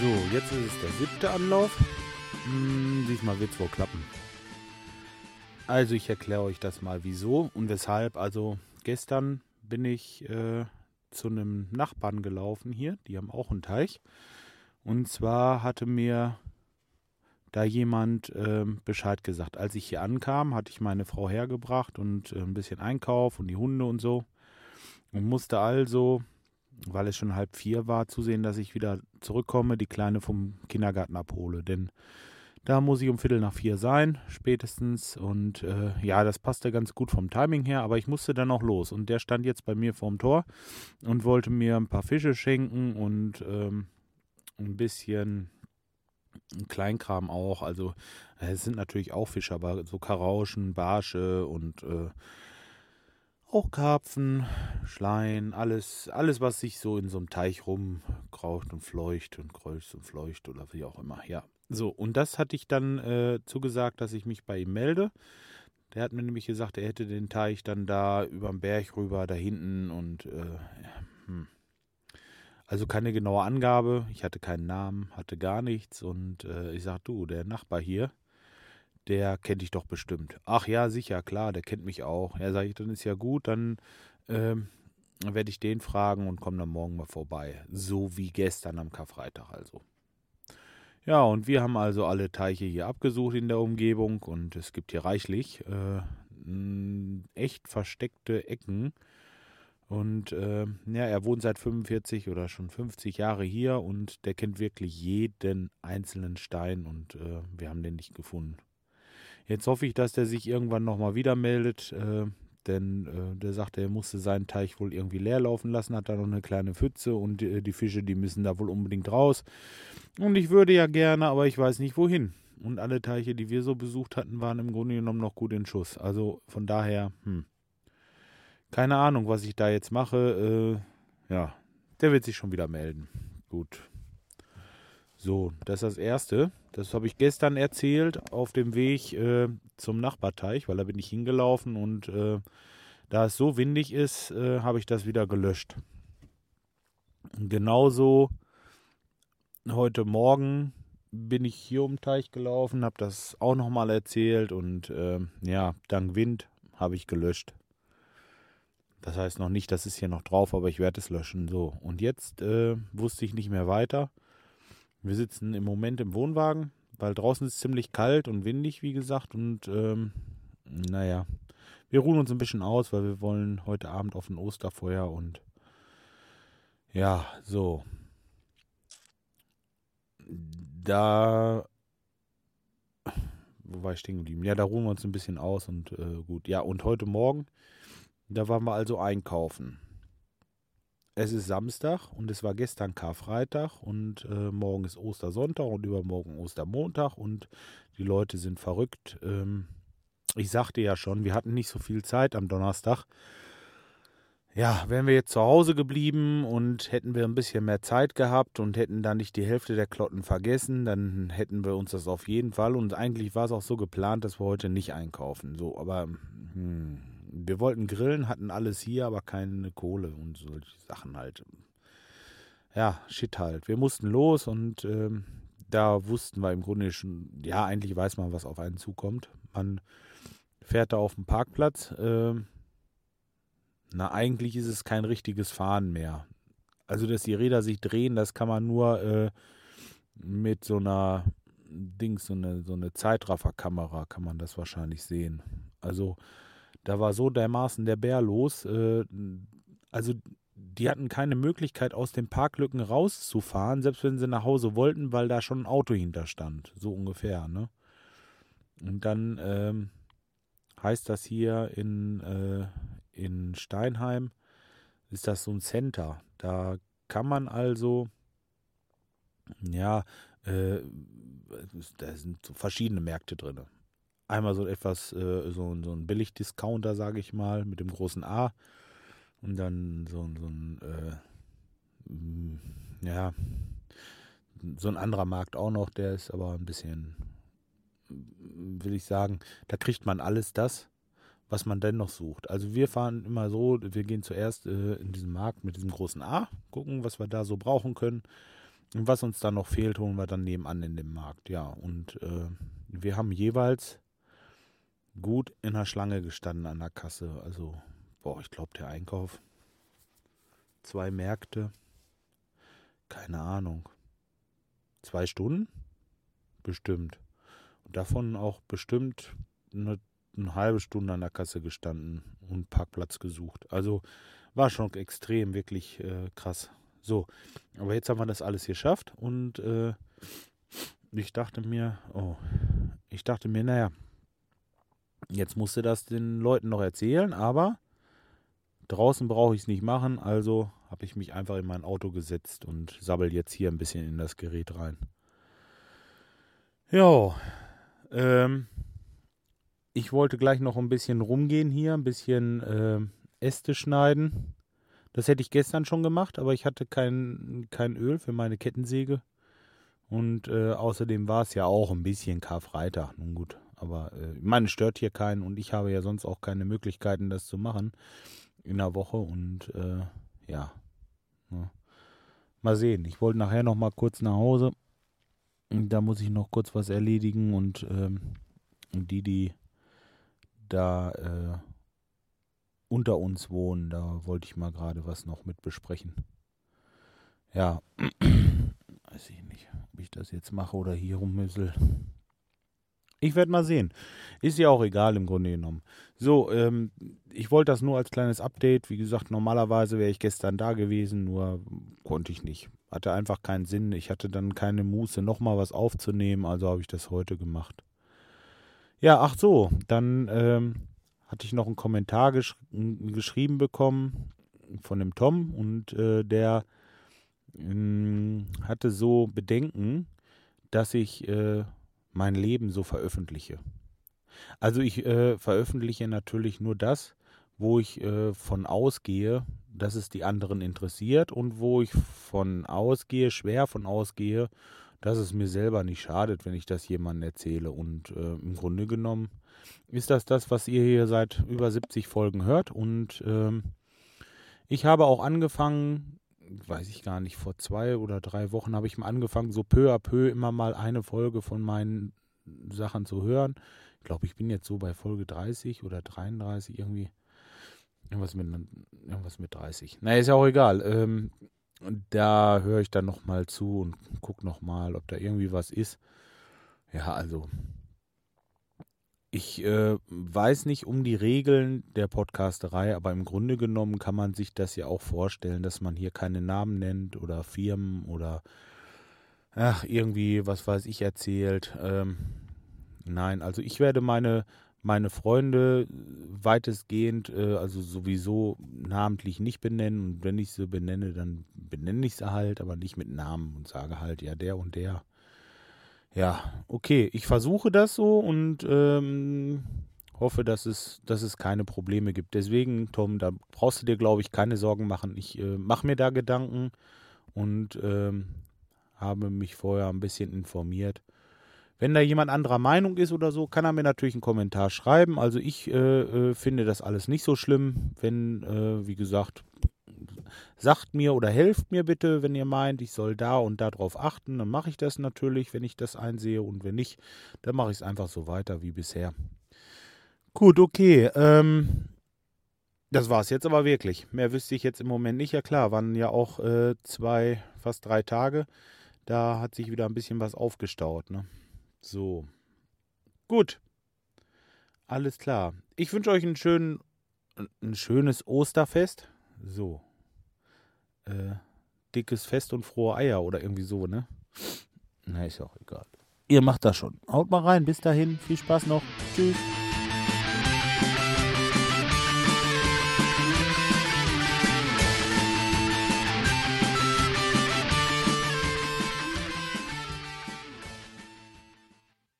So, jetzt ist es der siebte Anlauf. Hm, diesmal wird es wohl klappen. Also ich erkläre euch das mal wieso und weshalb. Also gestern bin ich äh, zu einem Nachbarn gelaufen hier. Die haben auch einen Teich. Und zwar hatte mir da jemand äh, Bescheid gesagt. Als ich hier ankam, hatte ich meine Frau hergebracht und äh, ein bisschen Einkauf und die Hunde und so. Und musste also, weil es schon halb vier war, zusehen, dass ich wieder zurückkomme, die Kleine vom Kindergarten abhole. Denn da muss ich um Viertel nach vier sein, spätestens. Und äh, ja, das passte ganz gut vom Timing her, aber ich musste dann auch los. Und der stand jetzt bei mir vorm Tor und wollte mir ein paar Fische schenken und ähm, ein bisschen Kleinkram auch. Also äh, es sind natürlich auch Fische, aber so Karauschen, Barsche und äh, auch Karpfen, Schleien, alles, alles, was sich so in so einem Teich rumkraucht und fleucht und kreucht und fleucht oder wie auch immer. Ja, so, und das hatte ich dann äh, zugesagt, dass ich mich bei ihm melde. Der hat mir nämlich gesagt, er hätte den Teich dann da über den Berg rüber, da hinten und äh, hm. Also keine genaue Angabe, ich hatte keinen Namen, hatte gar nichts und äh, ich sag du, der Nachbar hier, der kennt dich doch bestimmt. Ach ja, sicher, klar, der kennt mich auch. Ja, sag ich, dann ist ja gut, dann ähm, werde ich den fragen und komme dann morgen mal vorbei. So wie gestern am Karfreitag also. Ja, und wir haben also alle Teiche hier abgesucht in der Umgebung und es gibt hier reichlich äh, echt versteckte Ecken, und äh, ja, er wohnt seit 45 oder schon 50 Jahre hier und der kennt wirklich jeden einzelnen Stein und äh, wir haben den nicht gefunden. Jetzt hoffe ich, dass der sich irgendwann nochmal wieder meldet, äh, denn äh, der sagte, er musste seinen Teich wohl irgendwie leer laufen lassen, hat da noch eine kleine Pfütze und die, die Fische, die müssen da wohl unbedingt raus. Und ich würde ja gerne, aber ich weiß nicht wohin. Und alle Teiche, die wir so besucht hatten, waren im Grunde genommen noch gut in Schuss. Also von daher, hm. Keine Ahnung, was ich da jetzt mache. Äh, ja, der wird sich schon wieder melden. Gut. So, das ist das Erste. Das habe ich gestern erzählt auf dem Weg äh, zum Nachbarteich, weil da bin ich hingelaufen und äh, da es so windig ist, äh, habe ich das wieder gelöscht. Genauso heute Morgen bin ich hier um den Teich gelaufen, habe das auch nochmal erzählt und äh, ja, dank Wind habe ich gelöscht. Das heißt noch nicht, das ist hier noch drauf, aber ich werde es löschen. So, und jetzt äh, wusste ich nicht mehr weiter. Wir sitzen im Moment im Wohnwagen, weil draußen ist es ziemlich kalt und windig, wie gesagt. Und ähm, naja, wir ruhen uns ein bisschen aus, weil wir wollen heute Abend auf ein Osterfeuer und ja, so. Da. Wo war ich stehen geblieben? Ja, da ruhen wir uns ein bisschen aus und äh, gut. Ja, und heute Morgen da waren wir also einkaufen. Es ist Samstag und es war gestern Karfreitag und äh, morgen ist Ostersonntag und übermorgen Ostermontag und die Leute sind verrückt. Ähm, ich sagte ja schon, wir hatten nicht so viel Zeit am Donnerstag. Ja, wären wir jetzt zu Hause geblieben und hätten wir ein bisschen mehr Zeit gehabt und hätten dann nicht die Hälfte der Klotten vergessen, dann hätten wir uns das auf jeden Fall und eigentlich war es auch so geplant, dass wir heute nicht einkaufen. So, aber hm, wir wollten grillen, hatten alles hier, aber keine Kohle und solche Sachen halt. Ja, shit halt. Wir mussten los und ähm, da wussten wir im Grunde schon, ja, eigentlich weiß man, was auf einen zukommt. Man fährt da auf dem Parkplatz. Äh, na, eigentlich ist es kein richtiges Fahren mehr. Also, dass die Räder sich drehen, das kann man nur äh, mit so einer Dings, so eine, so eine Zeitrafferkamera kann man das wahrscheinlich sehen. Also, da war so dermaßen der Bär los. Äh, also die hatten keine Möglichkeit, aus den Parklücken rauszufahren, selbst wenn sie nach Hause wollten, weil da schon ein Auto hinter stand. So ungefähr, ne? Und dann ähm, heißt das hier in, äh, in Steinheim, ist das so ein Center. Da kann man also, ja, äh, da sind so verschiedene Märkte drin einmal so etwas, äh, so, so ein Billigdiscounter, sage ich mal, mit dem großen A. Und dann so, so ein, äh, ja, so ein anderer Markt auch noch, der ist aber ein bisschen, will ich sagen, da kriegt man alles das, was man denn noch sucht. Also wir fahren immer so, wir gehen zuerst äh, in diesen Markt mit diesem großen A, gucken, was wir da so brauchen können. Und was uns dann noch fehlt, holen wir dann nebenan in dem Markt. Ja, und äh, wir haben jeweils gut in der Schlange gestanden an der Kasse. Also, boah, ich glaube, der Einkauf. Zwei Märkte. Keine Ahnung. Zwei Stunden? Bestimmt. Und davon auch bestimmt eine, eine halbe Stunde an der Kasse gestanden und Parkplatz gesucht. Also war schon extrem, wirklich äh, krass. So, aber jetzt haben wir das alles geschafft und äh, ich dachte mir, oh, ich dachte mir, naja, jetzt musste das den Leuten noch erzählen, aber draußen brauche ich es nicht machen, also habe ich mich einfach in mein Auto gesetzt und sabbel jetzt hier ein bisschen in das Gerät rein. Ja, ähm, ich wollte gleich noch ein bisschen rumgehen hier, ein bisschen äh, Äste schneiden. Das hätte ich gestern schon gemacht, aber ich hatte kein, kein Öl für meine Kettensäge. Und äh, außerdem war es ja auch ein bisschen Karfreitag. Nun gut, aber äh, meine stört hier keinen und ich habe ja sonst auch keine Möglichkeiten, das zu machen in der Woche. Und äh, ja, ja, mal sehen. Ich wollte nachher noch mal kurz nach Hause. Da muss ich noch kurz was erledigen und ähm, die, die da äh, unter uns wohnen. Da wollte ich mal gerade was noch mit besprechen. Ja, weiß ich nicht, ob ich das jetzt mache oder hier rummüssel. Ich werde mal sehen. Ist ja auch egal im Grunde genommen. So, ähm, ich wollte das nur als kleines Update. Wie gesagt, normalerweise wäre ich gestern da gewesen, nur konnte ich nicht. Hatte einfach keinen Sinn. Ich hatte dann keine Muße, nochmal was aufzunehmen, also habe ich das heute gemacht. Ja, ach so, dann ähm, hatte ich noch einen Kommentar gesch geschrieben bekommen von dem Tom und äh, der äh, hatte so Bedenken, dass ich äh, mein Leben so veröffentliche. Also ich äh, veröffentliche natürlich nur das, wo ich äh, von ausgehe, dass es die anderen interessiert und wo ich von ausgehe, schwer von ausgehe, dass es mir selber nicht schadet, wenn ich das jemandem erzähle. Und äh, im Grunde genommen ist das das, was ihr hier seit über 70 Folgen hört. Und ähm, ich habe auch angefangen, weiß ich gar nicht, vor zwei oder drei Wochen habe ich mal angefangen, so peu à peu immer mal eine Folge von meinen Sachen zu hören. Ich glaube, ich bin jetzt so bei Folge 30 oder 33 irgendwie. Irgendwas mit, irgendwas mit 30. Na, ist ja auch egal. Ähm, da höre ich dann nochmal zu und gucke nochmal, ob da irgendwie was ist. Ja, also ich äh, weiß nicht um die Regeln der Podcasterei, aber im Grunde genommen kann man sich das ja auch vorstellen, dass man hier keine Namen nennt oder Firmen oder ach, irgendwie, was weiß ich, erzählt. Ähm, nein, also ich werde meine, meine Freunde weitestgehend, äh, also sowieso namentlich nicht benennen. Und wenn ich sie benenne, dann benenne ich sie halt, aber nicht mit Namen und sage halt, ja, der und der ja, okay, ich versuche das so und ähm, hoffe, dass es, dass es keine Probleme gibt. Deswegen, Tom, da brauchst du dir, glaube ich, keine Sorgen machen. Ich äh, mache mir da Gedanken und ähm, habe mich vorher ein bisschen informiert. Wenn da jemand anderer Meinung ist oder so, kann er mir natürlich einen Kommentar schreiben. Also ich äh, äh, finde das alles nicht so schlimm, wenn, äh, wie gesagt, sagt mir oder helft mir bitte, wenn ihr meint, ich soll da und da drauf achten. Dann mache ich das natürlich, wenn ich das einsehe. Und wenn nicht, dann mache ich es einfach so weiter wie bisher. Gut, okay. Ähm, das war es jetzt aber wirklich. Mehr wüsste ich jetzt im Moment nicht. Ja klar, waren ja auch äh, zwei, fast drei Tage. Da hat sich wieder ein bisschen was aufgestaut. Ne? So. Gut. Alles klar. Ich wünsche euch einen schönen, ein schönes Osterfest. So, äh, dickes Fest und frohe Eier oder irgendwie so, ne? Na, ist ja auch egal. Ihr macht das schon. Haut mal rein. Bis dahin. Viel Spaß noch. Tschüss.